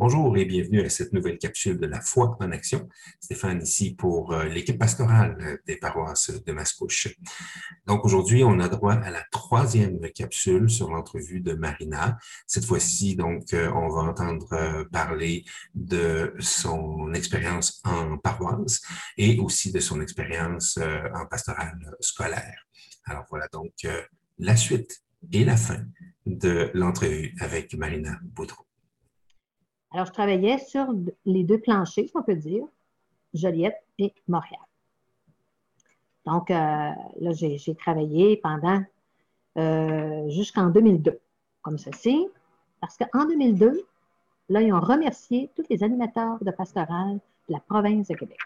Bonjour et bienvenue à cette nouvelle capsule de la foi en action. Stéphane ici pour euh, l'équipe pastorale des paroisses de Mascouche. Donc aujourd'hui, on a droit à la troisième capsule sur l'entrevue de Marina. Cette fois-ci, donc, euh, on va entendre euh, parler de son expérience en paroisse et aussi de son expérience en pastorale scolaire. Alors voilà donc la suite et la fin de l'entrevue avec Marina Boudreau. Alors, je travaillais sur les deux planchers, si on peut dire, Joliette et Montréal. Donc, euh, là, j'ai travaillé pendant euh, jusqu'en 2002, comme ceci, parce qu'en 2002, là, ils ont remercié tous les animateurs de pastoral de la province de Québec.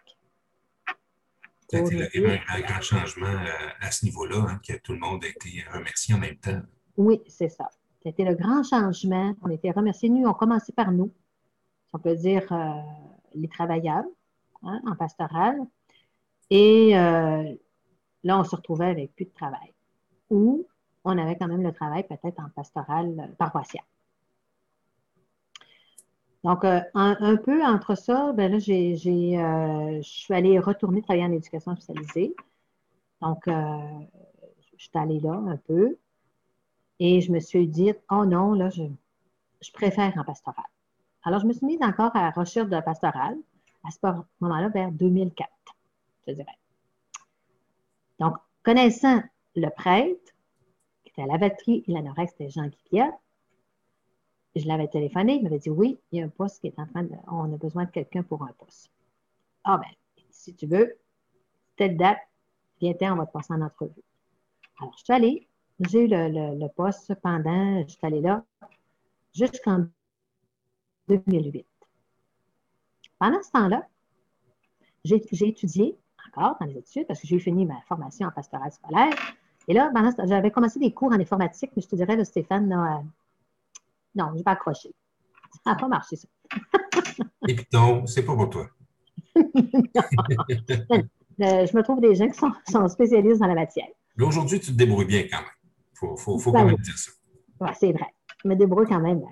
Ça a été un, grand changement euh, à ce niveau-là, hein, que tout le monde a été remercié en même temps. Oui, c'est ça. C'était le grand changement. On était remerciés. Nous, on commençait par nous on peut dire, euh, les travailleurs hein, en pastoral. Et euh, là, on se retrouvait avec plus de travail. Ou on avait quand même le travail peut-être en pastoral euh, paroissial. Donc, un, peu entre ça, ben j'ai, je suis allée retourner travailler en éducation spécialisée. Donc, je suis allée là un peu. Et je me suis dit, oh non, là, je, je préfère en pastoral. Alors, je me suis mise encore à la recherche de la pastorale à ce moment-là, vers 2004, je dirais. Donc, connaissant le prêtre, qui était à la batterie et l'anorex, c'était Jean Pierre, je l'avais téléphoné, il m'avait dit oui, il y a un poste qui est en train de. On a besoin de quelqu'un pour un poste. Ah ben, si tu veux, telle date, viens-t'en, on va te passer en entrevue. Alors, je suis allée, j'ai eu le, le poste pendant, je suis allée là jusqu'en 2008. Pendant ce temps-là, j'ai étudié encore dans les études parce que j'ai fini ma formation en pastoral scolaire. Et là, j'avais commencé des cours en informatique, mais je te dirais, Stéphane, euh, non, je n'ai pas accroché. Ça n'a pas marché, ça. Et puis, non, c'est pas pour toi. Euh, je me trouve des gens qui sont, spécialistes dans la matière. Mais aujourd'hui, tu te débrouilles bien quand même. Il faut, faut, quand même dire ça. Oui, c'est vrai. Je me débrouille quand même.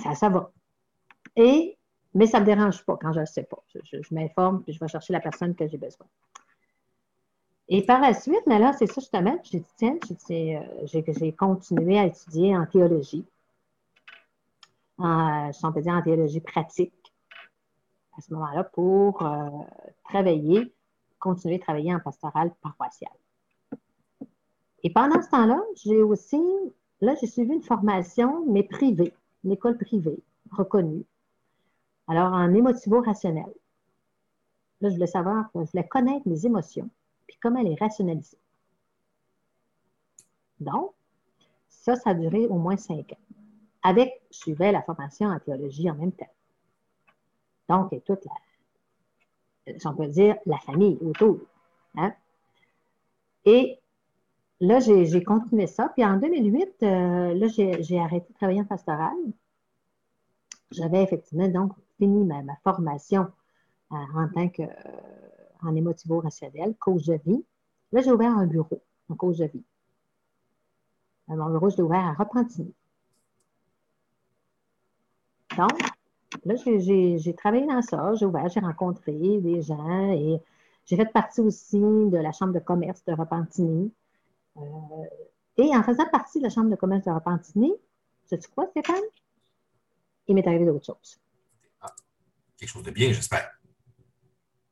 Ça, ça va. Et, mais ça ne me dérange pas quand je ne sais pas. Je, m'informe puis je vais chercher la personne que j'ai besoin. Et par la suite, mais là, c'est ça justement, j'ai dit, tiens, euh, j'ai continué à étudier en théologie, en, on peut dire en théologie pratique, à ce moment-là, pour euh, travailler, continuer à travailler en pastoral paroissial. Et pendant ce temps-là, j'ai aussi, là, j'ai suivi une formation, mais privée, une école privée, reconnue, alors, en émotivo-rationnel, là, je voulais savoir, je voulais connaître mes émotions, puis comment les rationaliser. Donc, ça, ça a duré au moins cinq ans. Avec, je la formation en théologie en même temps. Donc, et toute la, on peut dire, la famille autour. Hein? Et là, j'ai continué ça. Puis en 2008, euh, là, j'ai arrêté de travailler en pastoral. J'avais effectivement donc fini ma, formation euh, en tant euh, émotivo-rationnel, coach de vie. Là, j'ai ouvert un bureau en coach de vie. Mon bureau, je l'ai ouvert à Repentigny. Donc, là, j'ai travaillé dans ça, j'ai ouvert, j'ai rencontré des gens et j'ai fait partie aussi de la Chambre de commerce de Repentigny. Et en faisant partie de la Chambre de commerce de Repentigny, sais-tu quoi, Stéphane? Il m'est arrivé d'autres choses quelque chose de bien, j'espère.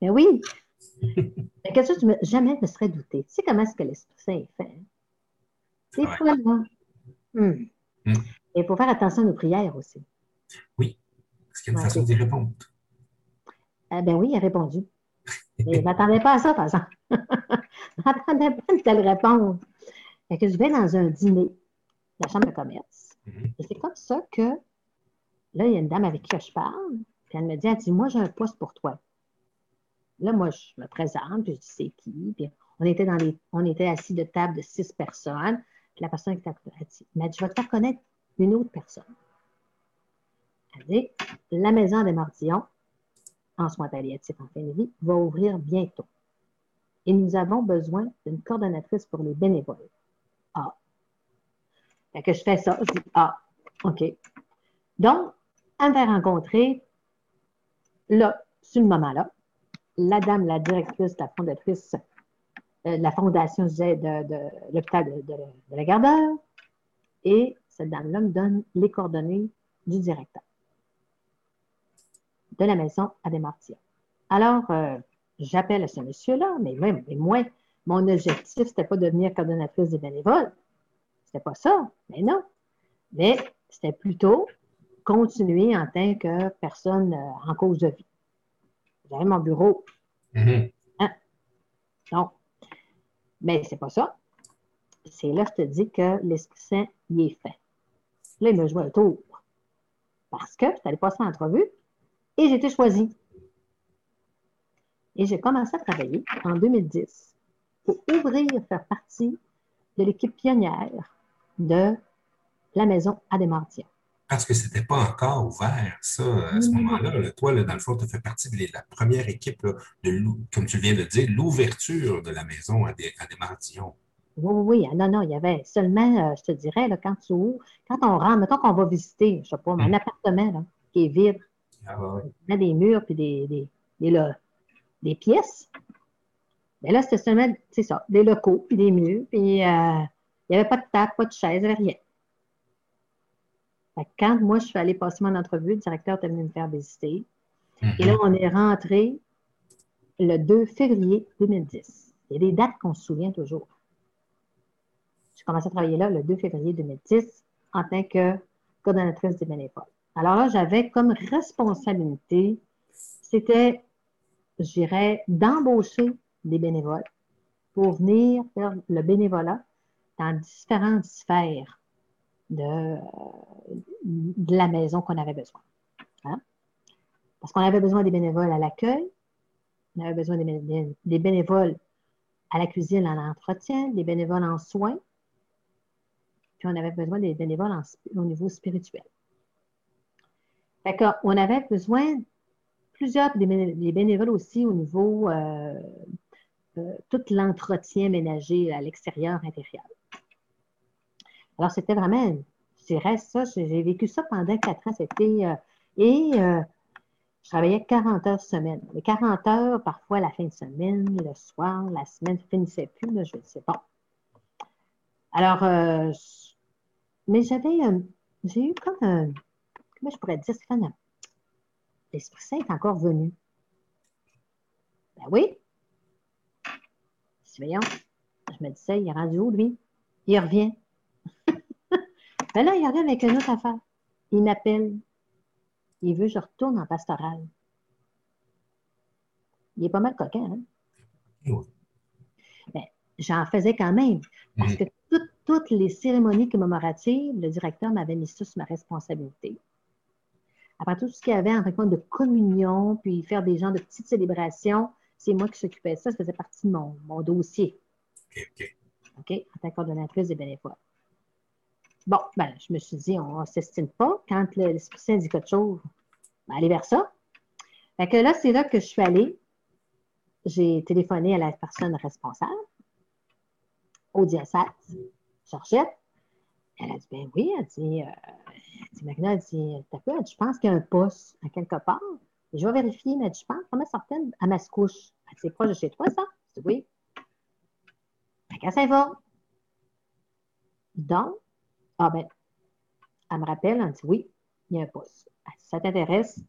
Mais oui. Mais quelque chose que jamais me serais douté. Tu sais comment est-ce que l'Esprit Saint est fait? Hein? C'est fois, là. Hmm. Hmm. Et il faut faire attention à nos prières aussi. Oui, parce qu'il y a une façon d'y répondre. Eh ben oui, il a répondu. Et je ne m'attendais pas à ça, par exemple. je ne m'attendais pas à une telle réponse. Fait que je vais dans un dîner de la Chambre de commerce. Mm-hmm. Et c'est comme ça que, là, il y a une dame avec qui je parle. Puis elle me dit, elle dit, moi, j'ai un poste pour toi. Là, moi, je me présente, puis je dis, c'est qui? Puis on était, dans les, on était assis de table de six personnes. Puis la personne qui était elle dit, mais je vais te faire connaître une autre personne. Elle dit, la maison des Mordillons, en soins palliatifs en fin de vie, va ouvrir bientôt. Et nous avons besoin d'une coordonnatrice pour les bénévoles. Ah. Que je fais ça, je dis, ah, OK. Donc, elle me fait rencontrer, là, sur le moment-là, la dame, la directrice, la fondatrice euh, la fondation de, de, l'hôpital de, la Gardeur, et cette dame-là me donne les coordonnées du directeur de la maison à Desmartiens. Alors, euh, j'appelle ce monsieur-là, mais, même, mais moi, mon objectif, c'était pas de devenir coordonnatrice des bénévoles. C'était pas ça, mais non. Mais c'était plutôt continuer en tant que personne euh, en cause de vie. J'avais mon bureau. Mm-hmm. Hein? Non. Mais c'est pas ça. C'est là que je te dis que l'Esprit Saint y est fait. Là, il me joue un tour. Parce que je suis allée passer l'entrevue et j'ai été choisie. Et j'ai commencé à travailler en 2010 pour ouvrir, faire partie de l'équipe pionnière de la maison Adémartia. Parce que ce n'était pas encore ouvert, ça, à ce moment-là. Toi, dans le fond, tu fais partie de la première équipe, de, comme tu viens de dire, l'ouverture de la maison à, des, Oui, oui, ah, non, non, il y avait seulement, euh, je te dirais, là, quand tu quand on rentre, mettons qu'on va visiter, je ne sais pas, un hmm. appartement qui est vide, ah, il y a des murs puis des, des, pièces. Mais là, c'était seulement, c'est ça, des locaux puis des murs, puis euh, il n'y avait pas de table, pas de chaise, rien quand moi, je suis allée passer mon entrevue, le directeur est venu me faire visiter. Et là, mhm. on est rentré le 2 février 2010. Il y a des dates qu'on se souvient toujours. J'ai commencé à travailler là le 2 février 2010 en tant que coordonnatrice des bénévoles. Alors là, j'avais comme responsabilité, c'était, je dirais, d'embaucher des bénévoles pour venir faire le bénévolat dans différentes sphères de, la maison qu'on avait besoin. Hein? Parce qu'on avait besoin des bénévoles à l'accueil, on avait besoin des, bénévoles à la cuisine, à l'entretien, des bénévoles en soins, puis on avait besoin des bénévoles au niveau spirituel. Fait on avait besoin plusieurs des bénévoles aussi au niveau euh, tout l'entretien ménager à l'extérieur, intérieur. Alors, c'était vraiment, je dirais ça, j'ai vécu ça pendant quatre ans. C'était, euh, et euh, je travaillais 40 heures semaine. Les 40 heures, parfois la fin de semaine, le soir, la semaine ne finissait plus, là, je ne sais pas. Alors, euh, mais j'avais, j'ai eu comme un, comment je pourrais dire, Stéphane, l'Esprit Saint est encore venu. Ben oui. Voyons, je me disais, il est rendu où, lui? Il revient. Ben là, il arrive avec une autre affaire. Il m'appelle. Il veut que je retourne en pastoral. Il est pas mal coquin, hein? Ben, j'en faisais quand même. Parce que toutes les cérémonies commémoratives, le directeur m'avait mis ça sur ma responsabilité. Après tout ce qu'il y avait en fait de communion, puis faire des gens de petites célébrations, c'est moi qui s'occupais de ça. Ça faisait partie de mon, mon dossier. OK, OK. OK, en tant que coordonnatrice des bénévoles. Bon, ben, je me suis dit, on ne s'estime pas. Quand l'Esprit Saint dit quelque chose, ben, aller vers ça. Fait que là, c'est là que je suis allée. J'ai téléphoné à la personne responsable au diocèse, Georgette. Elle a dit, ben oui, elle dit, euh, elle dit Magna, elle dit, je pense qu'il y a un poste à quelque part. Je vais vérifier, mais je pense, comment certaine, à Mascouche. C'est proche de chez toi, ça? Je dis, oui. Qu'elle ça va. Donc, ah ben, elle me rappelle, elle me dit oui, il y a un poste. ça t'intéresse,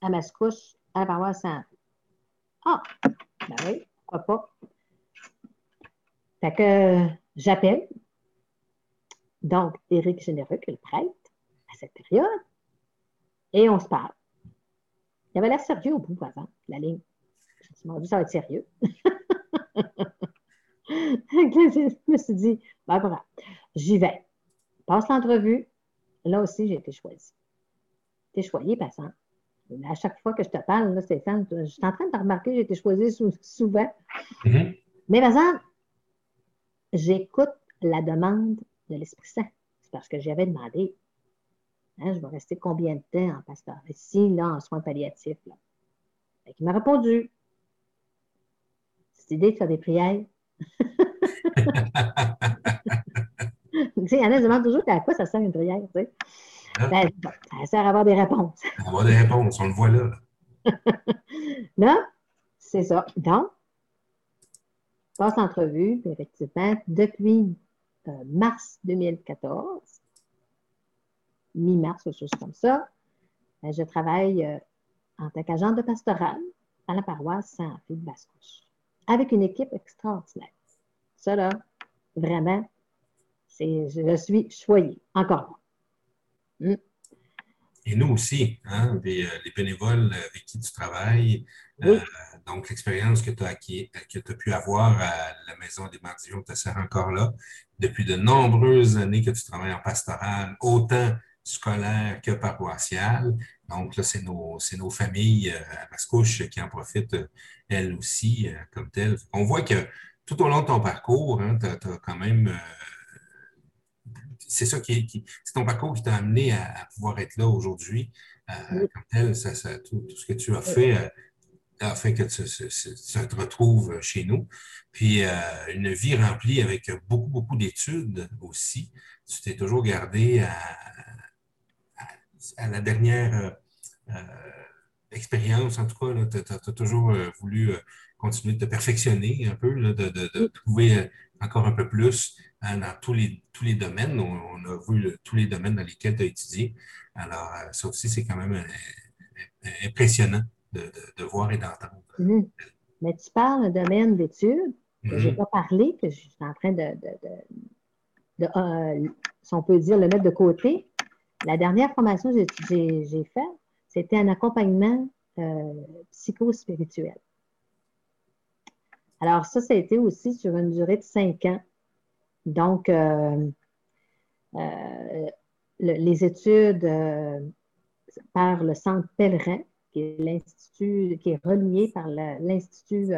à Mascouche, à la paroisse saint Ah, ben oui, pourquoi pas? Fait que j'appelle. Donc, Éric Généreux, qui est le prêtre, à cette période, et on se parle. Il avait l'air sérieux au bout avant, la ligne. Je me suis dit, ça va être sérieux. je me suis dit, ben voilà, j'y vais. Passe l'entrevue. Là aussi, j'ai été choisie. J'ai été choisie, passant. À chaque fois que je te parle, là, Stéphane, je suis en train de remarquer que j'ai été choisie souvent. Mm-hmm. Mais par exemple, j'écoute la demande de l'Esprit Saint. C'est parce que j'avais demandé. Hein, je vais rester combien de temps en pasteur? Ici, là, en soins palliatifs. Là? il m'a répondu. Cette idée de faire des prières. il y en a qui se demandent toujours à quoi ça sert une prière. Ben, ça sert à avoir des réponses. À avoir des réponses, on le voit là. là, c'est ça. Donc, passe entrevue, effectivement, depuis euh, mars 2014, mi-mars, quelque chose comme ça, ben, je travaille euh, en tant qu'agent de pastoral à la paroisse Saint-Philippe de Bascouche, avec une équipe extraordinaire. Ça, là, vraiment, c'est, je suis choyée, encore. Mm. Et nous aussi, hein, les, bénévoles avec qui tu travailles, euh, donc l'expérience que tu as, que as pu avoir à la Maison des Mardillons te sert encore là. Depuis de nombreuses années que tu travailles en pastoral, autant scolaire que paroissial. Donc là, c'est nos, nos, familles euh, à Mascouche qui en profitent, euh, elles aussi, comme telles. On voit que tout au long de ton parcours, hein, tu as, quand même c'est ça qui, c'est ton parcours qui t'a amené à, pouvoir être là aujourd'hui. Euh, comme tel, ça, tout, ce que tu as fait euh, a fait que tu, te retrouves chez nous. Puis euh, une vie remplie avec beaucoup, beaucoup d'études aussi. Tu t'es toujours gardé à, la dernière expérience, en tout cas. Tu as, toujours voulu continuer de te perfectionner un peu, de, trouver encore un peu plus hein, dans tous les, tous les domaines. On, a vu tous les domaines dans lesquels tu as étudié. Alors, euh, ça aussi, c'est quand même euh, euh, impressionnant de, voir et d'entendre. Mais tu parles d'un domaine d'études que je n'ai mhm. pas parlé, que je suis en train de, si on peut dire, le mettre de côté. La dernière formation que j'ai faite, c'était un accompagnement psychospirituel. Alors, ça, ça a été aussi sur une durée de cinq ans. Donc, euh, euh, les études euh, par le Centre Pèlerin, qui est l'institut, qui est relié par l'Institut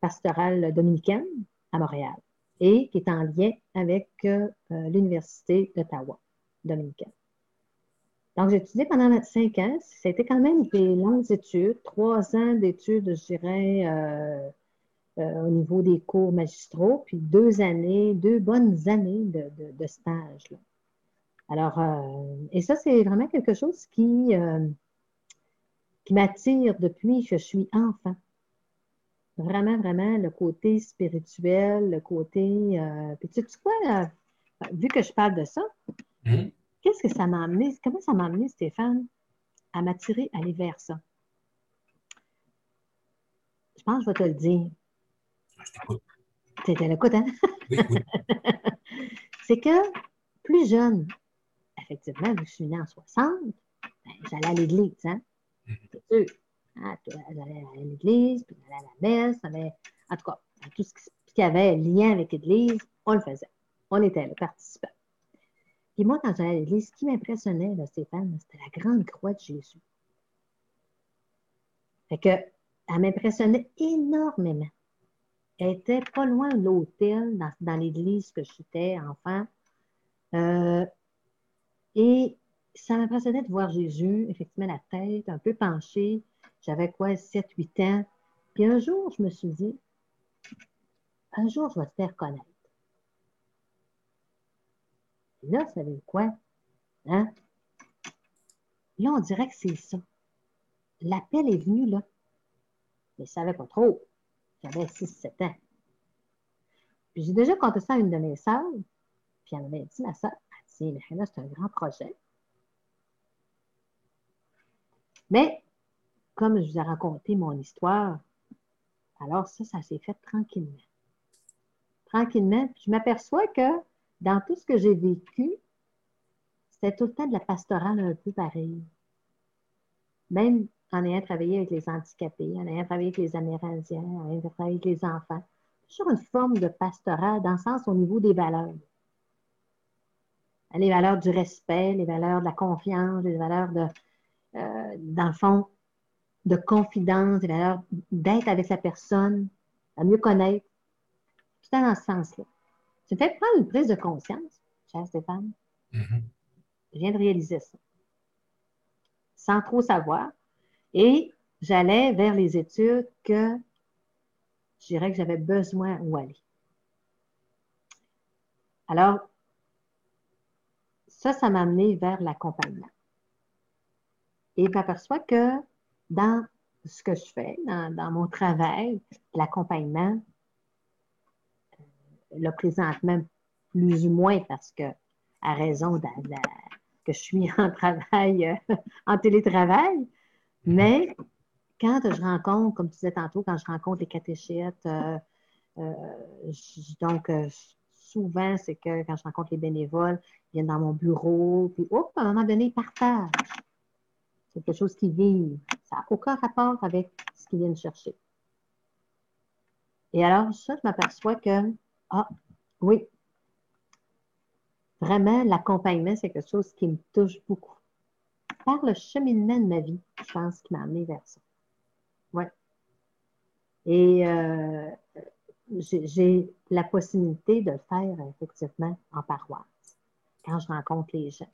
pastoral dominicain à Montréal et qui est en lien avec l'Université d'Ottawa dominicaine. Donc, j'ai étudié pendant cinq ans. C'était quand même des longues études, trois ans d'études, je dirais, euh, au niveau des cours magistraux, puis deux années, deux bonnes années de, stage. Alors, euh, et ça, c'est vraiment quelque chose qui, euh, qui m'attire depuis que je suis enfant. Vraiment, vraiment, le côté spirituel, le côté... puis tu sais quoi, vu que je parle de ça, mm-hmm. qu'est-ce que ça m'a amené, comment ça m'a amené, Stéphane, à m'attirer, à aller vers ça? Je pense que je vais te le dire. C'était l'écoute, hein? Oui, c'est que plus jeune, effectivement, vu que je suis née en 60, ben, j'allais à l'église, hein? Mm-hmm. C'est sûr. Hein? J'allais à l'église, puis j'allais à la messe, en tout cas, tout ce qui avait lien avec l'église, on le faisait. On était là, participants. Et moi, quand j'allais à l'église, ce qui m'impressionnait, Stéphane, c'était la grande croix de Jésus. Elle m'impressionnait énormément. Elle était pas loin de l'hôtel, dans, l'église que j'étais enfant. Euh, et ça m'impressionnait de voir Jésus, effectivement, la tête un peu penchée. J'avais quoi, 7-8 ans. Puis un jour, je me suis dit, un jour, je vais te faire connaître. Là, ça veut quoi? Hein? Là, on dirait que c'est ça. L'appel est venu là. Mais je ne savais pas trop. J'avais 6-7 ans. Puis j'ai déjà conté ça à une de mes sœurs, puis elle m'avait dit, ma sœur, elle mais là, c'est un grand projet. Mais, comme je vous ai raconté mon histoire, alors ça, ça s'est fait tranquillement. Tranquillement. je m'aperçois que dans tout ce que j'ai vécu, c'était tout le temps de la pastorale un peu pareil. Même en ayant travaillé avec les handicapés, en ayant travaillé avec les Amérindiens, en ayant travaillé avec les enfants. Toujours une forme de pastorat dans le sens au niveau des valeurs. Les valeurs du respect, les valeurs de la confiance, les valeurs de, euh, dans le fond, de confidence, les valeurs d'être avec la personne, à mieux connaître. Tout dans ce sens-là. C'est peut-être prendre une prise de conscience, cher Stéphane. Mm-hmm. Je viens de réaliser ça. Sans trop savoir, et j'allais vers les études que je dirais que j'avais besoin où aller. Alors, ça, ça m'a amené vers l'accompagnement. Et je m'aperçois que dans ce que je fais, dans, mon travail, l'accompagnement, le présente même plus ou moins parce que, à raison que je suis en travail, euh, en télétravail, mais quand je rencontre, comme tu disais tantôt, quand je rencontre les catéchètes, euh, donc souvent, c'est que quand je rencontre les bénévoles, ils viennent dans mon bureau, puis hop, à un moment donné, ils partagent. C'est quelque chose qu'ils vivent. Ça n'a aucun rapport avec ce qu'ils viennent chercher. Et alors, ça, je m'aperçois que, ah, oui, vraiment, l'accompagnement, c'est quelque chose qui me touche beaucoup. Par le cheminement de ma vie, je pense, qui m'a amené vers ça. Oui. Et euh, j'ai la possibilité de le faire effectivement en paroisse quand je rencontre les gens.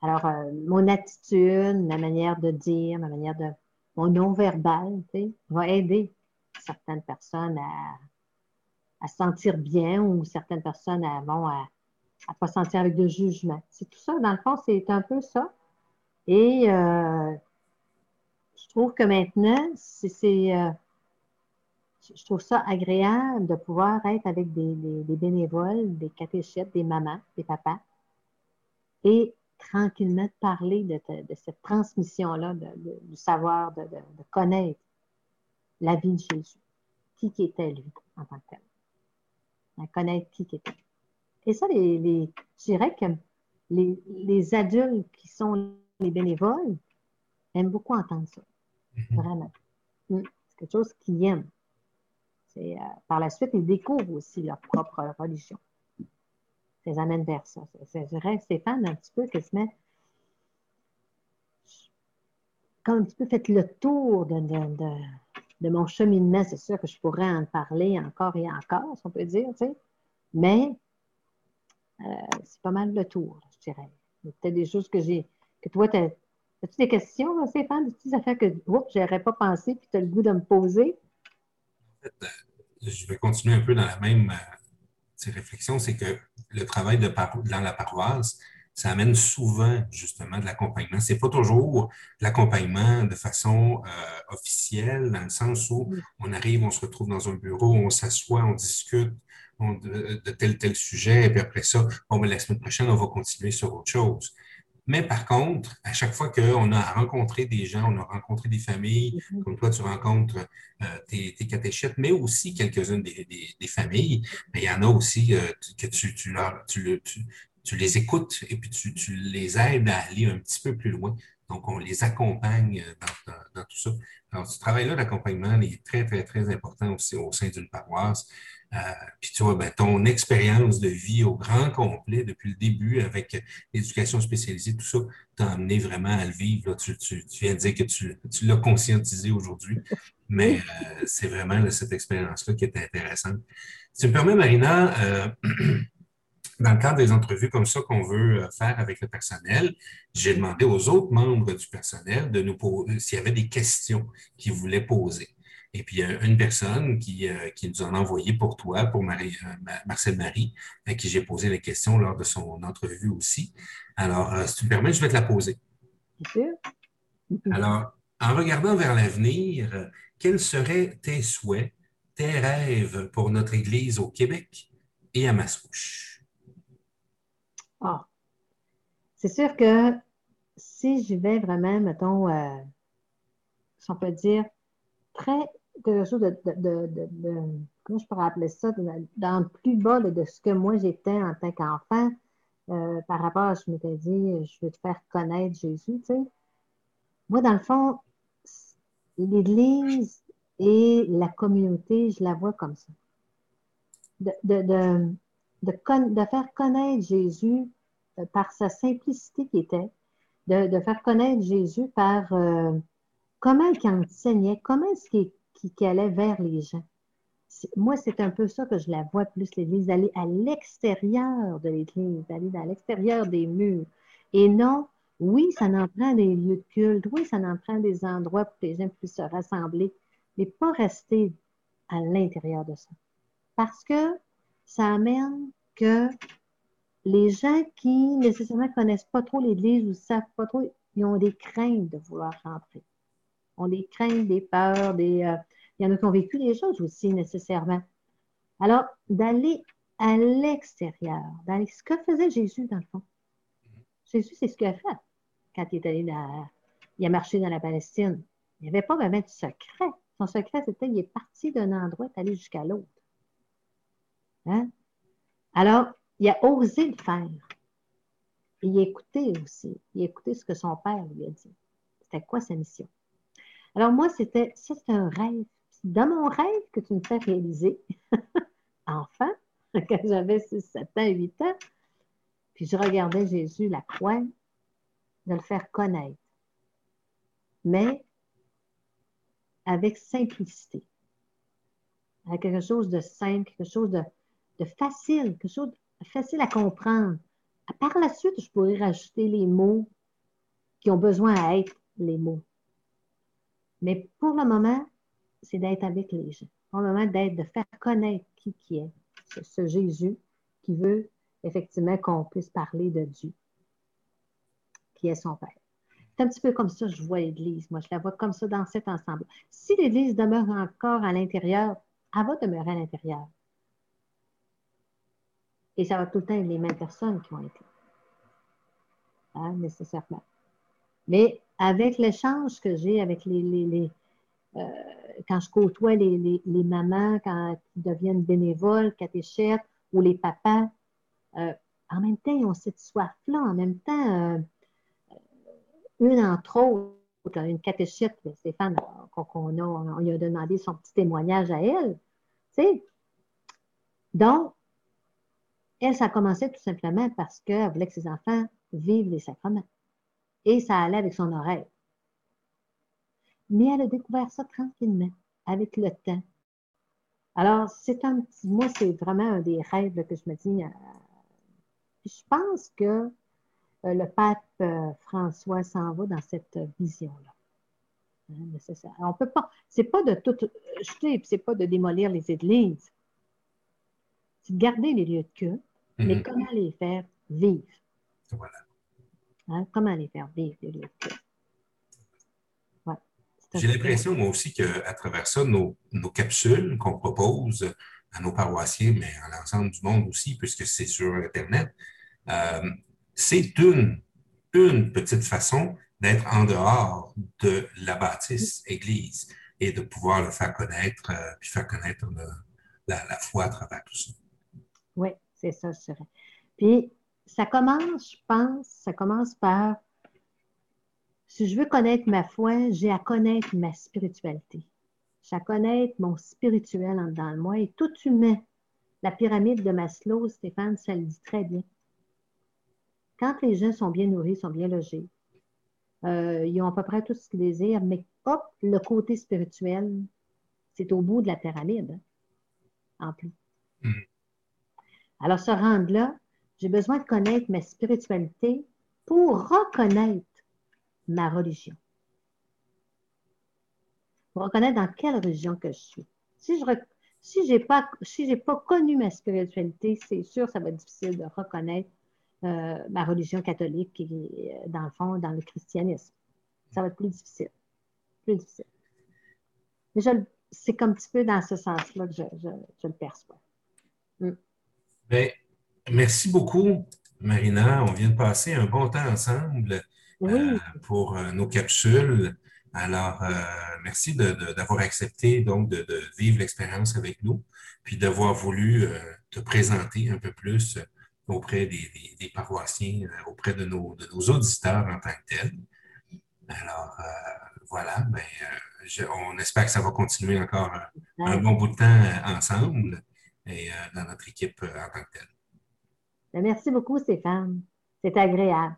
Alors, euh, mon attitude, ma manière de dire, ma manière de. mon non-verbal, tu sais, va aider certaines personnes à, se sentir bien ou certaines personnes à, bon, à, à pas sentir avec de jugement. C'est tout ça, dans le fond, c'est un peu ça. Et euh, je trouve que maintenant, c'est. Euh, je trouve ça agréable de pouvoir être avec des, bénévoles, des catéchètes, des mamans, des papas, et tranquillement de parler de, cette transmission-là, du savoir, de, connaître la vie de Jésus. Qui était lui en tant que tel. Connaître qui, qui était. Et ça, les, je dirais que les, adultes qui sont les bénévoles aiment beaucoup entendre ça. Mm-hmm. Vraiment. Mm. C'est quelque chose qu'ils aiment. Euh, par la suite, ils découvrent aussi leur propre religion ça les amène vers ça. Je dirais, Stéphane, un petit peu, que se met quand un petit peu fait le tour de, de, mon cheminement, c'est sûr que je pourrais en parler encore et encore, si on peut dire, tu sais. Mais euh, c'est pas mal le tour, je dirais. Peut-être des choses que j'ai, que toi, tu as, as-tu des questions, Stéphane, des petites affaires que, oups, n'aurais pas pensé, puis tu as le goût de me poser? Euh, je vais continuer un peu dans la même euh, réflexion, c'est que le travail de dans la paroisse, ça amène souvent justement de l'accompagnement. C'est pas toujours l'accompagnement de façon euh, officielle, dans le sens où on arrive, on se retrouve dans un bureau, on s'assoit, on discute de, tel tel sujet, et puis après ça, bon, ben, la semaine prochaine, on va continuer sur autre chose. Mais par contre, à chaque fois qu'on a rencontré des gens, on a rencontré des familles, mm-hmm. comme toi, tu rencontres euh, tes, catéchètes, mais aussi quelques-unes des, familles, mais il y en a aussi euh, que tu, tu, tu, les écoutes et puis tu, les aides à aller un petit peu plus loin. Donc, on les accompagne dans, dans tout ça. Alors, ce travail-là d'accompagnement est très, très, très important aussi au sein d'une paroisse. Euh, puis tu vois, ben, ton expérience de vie au grand complet depuis le début avec l'éducation spécialisée, tout ça t'a amené vraiment à le vivre. Tu, viens de dire que tu, l'as conscientisé aujourd'hui, mais euh, c'est vraiment cette expérience-là qui est intéressante. Si tu me permets, Marina, euh, dans le cadre des entrevues comme ça qu'on veut faire avec le personnel, j'ai demandé aux autres membres du personnel de nous poser s'il y avait des questions qu'ils voulaient poser. Et puis, il y a une personne qui, euh, qui nous en a envoyé pour toi, pour Marie, euh, Marcel Marie, à qui j'ai posé la question lors de son entrevue aussi. Alors, euh, si tu me permets, je vais te la poser. Sûr. Alors, en regardant vers l'avenir, quels seraient tes souhaits, tes rêves pour notre Église au Québec et à Mascouche? Ah, c'est sûr que si je vais vraiment, mettons, si on peut dire, très quelque chose de, comment je pourrais appeler ça, dans le plus bas de, ce que moi j'étais en tant qu'enfant, euh, par rapport à ce que je m'étais dit, je veux te faire connaître Jésus, tu sais. Moi, dans le fond, l'Église et la communauté, je la vois comme ça. De, de faire connaître Jésus euh, par sa simplicité qui était, de, faire connaître Jésus par euh, comment il enseignait, comment est-ce allait vers les gens. Moi, c'est un peu ça que je la vois plus, l'Église, aller à l'extérieur de l'Église, aller à l'extérieur des murs. Et non, oui, ça en prend des lieux de culte, oui, ça en prend des endroits pour que les gens puissent se rassembler, mais pas rester à l'intérieur de ça. Parce que ça amène que les gens qui nécessairement connaissent pas trop l'Église ou savent pas trop, ils ont des craintes de vouloir rentrer. Ont des craintes, des peurs, des, euh, il y en a qui ont vécu des choses aussi nécessairement. Alors, d'aller à l'extérieur, dans ce que faisait Jésus dans le fond. Jésus, c'est ce qu'il a fait quand il est allé dans, il a marché dans la Palestine. Il n'y avait pas vraiment de secret. Son secret, c'était qu'il est parti d'un endroit et est allé jusqu'à l'autre. Hein? Alors, il a osé le faire. il a écouté aussi. Il a écouté ce que son père lui a dit. C'était quoi sa mission? Alors, moi, c'était, ça, c'était un rêve. Dans mon rêve que tu me fais réaliser, enfant, quand j'avais 6, 7 ans, 8 ans, puis je regardais Jésus, la croix, de le faire connaître. Mais avec simplicité. Avec quelque chose de simple, quelque chose de, de facile, quelque chose de facile à comprendre. Par la suite, je pourrais rajouter les mots qui ont besoin à être les mots. Mais pour le moment, c'est d'être avec les gens. Pour le moment, d'être, de faire connaître qui qui est, ce, Jésus qui veut effectivement qu'on puisse parler de Dieu, qui est son Père. C'est un petit peu comme ça que je vois l'Église. Moi, je la vois comme ça dans cet ensemble. Si l'Église demeure encore à l'intérieur, elle va demeurer à l'intérieur. Et ça va tout le temps être les mêmes personnes qui vont être là. Hein, nécessairement. Mais avec l'échange que j'ai avec les, les, euh, quand je côtoie les, les, mamans quand ils deviennent bénévoles, catéchètes, ou les papas, euh, en même temps, ils ont cette soif-là. En même temps, euh, une entre autres, une catéchète, Stéphane, qu'on a, on lui a demandé son petit témoignage à elle. sais. Donc, elle, ça a commencé tout simplement parce qu'elle voulait que ses enfants vivent les sacrements. Et ça allait avec son oreille. Mais elle a découvert ça tranquillement, avec le temps. Alors, c'est un petit, moi, c'est vraiment un des rêves que je me dis. Euh, je pense que euh, le pape euh, François s'en va dans cette vision-là. Hein, On peut pas, c'est pas de tout jeter, c'est pas de démolir les églises. C'est de garder les lieux de culte, mais mm-hmm. comment les faire vivre? Voilà. Hein, comment les faire vivre, les culte? J'ai l'impression, moi aussi, qu'à travers ça, nos, capsules qu'on propose à nos paroissiens, mais à l'ensemble du monde aussi, puisque c'est sur Internet, euh, c'est une, une petite façon d'être en dehors de la bâtisse Église et de pouvoir le faire connaître, euh, puis faire connaître la, la, foi à travers tout ça. Oui, c'est ça, c'est vrai. Puis, ça commence, je pense, ça commence par si je veux connaître ma foi, j'ai à connaître ma spiritualité. J'ai à connaître mon spirituel en dedans de moi et tout humain. La pyramide de Maslow, Stéphane, ça le dit très bien. Quand les gens sont bien nourris, sont bien logés, euh, ils ont à peu près tout ce qu'ils désirent, mais hop, le côté spirituel, c'est au bout de la pyramide, hein, en plus. Hmm. Alors, se rendre là, j'ai besoin de connaître ma spiritualité pour reconnaître ma religion. Pour reconnaître dans quelle religion que je suis. Si je j'ai pas si pas connu ma spiritualité, c'est sûr ça va être difficile de reconnaître euh, ma religion catholique est euh, dans le fond dans le christianisme. Ça va être plus difficile. Plus difficile. Mais c'est comme un petit peu dans ce sens-là que je, le perçois. Mm. Ben, merci beaucoup, Marina. On vient de passer un bon temps ensemble. Euh, pour euh, nos capsules. Alors, euh, merci d'avoir accepté donc de, vivre l'expérience avec nous, puis d'avoir voulu te présenter un peu plus auprès des, paroissiens, auprès de nos, de nos, auditeurs en tant que tels. Alors, voilà, ben, on espère que ça va continuer encore un, bon bout de temps ensemble et dans notre équipe en tant que telle. Ben, merci beaucoup, Stéphane. C'est agréable.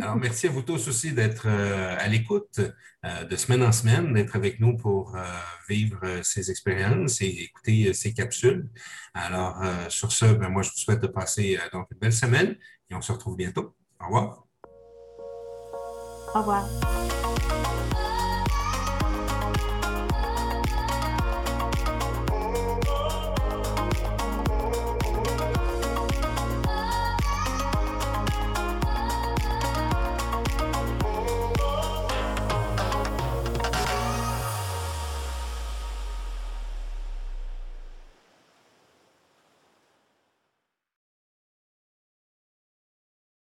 Alors, merci à vous tous aussi d'être euh, à l'écoute euh, de semaine en semaine, d'être avec nous pour euh, vivre ces expériences et écouter ces capsules. Alors, sur ce, ben, moi, je vous souhaite de passer donc une belle semaine et on se retrouve bientôt. Au revoir. Au revoir.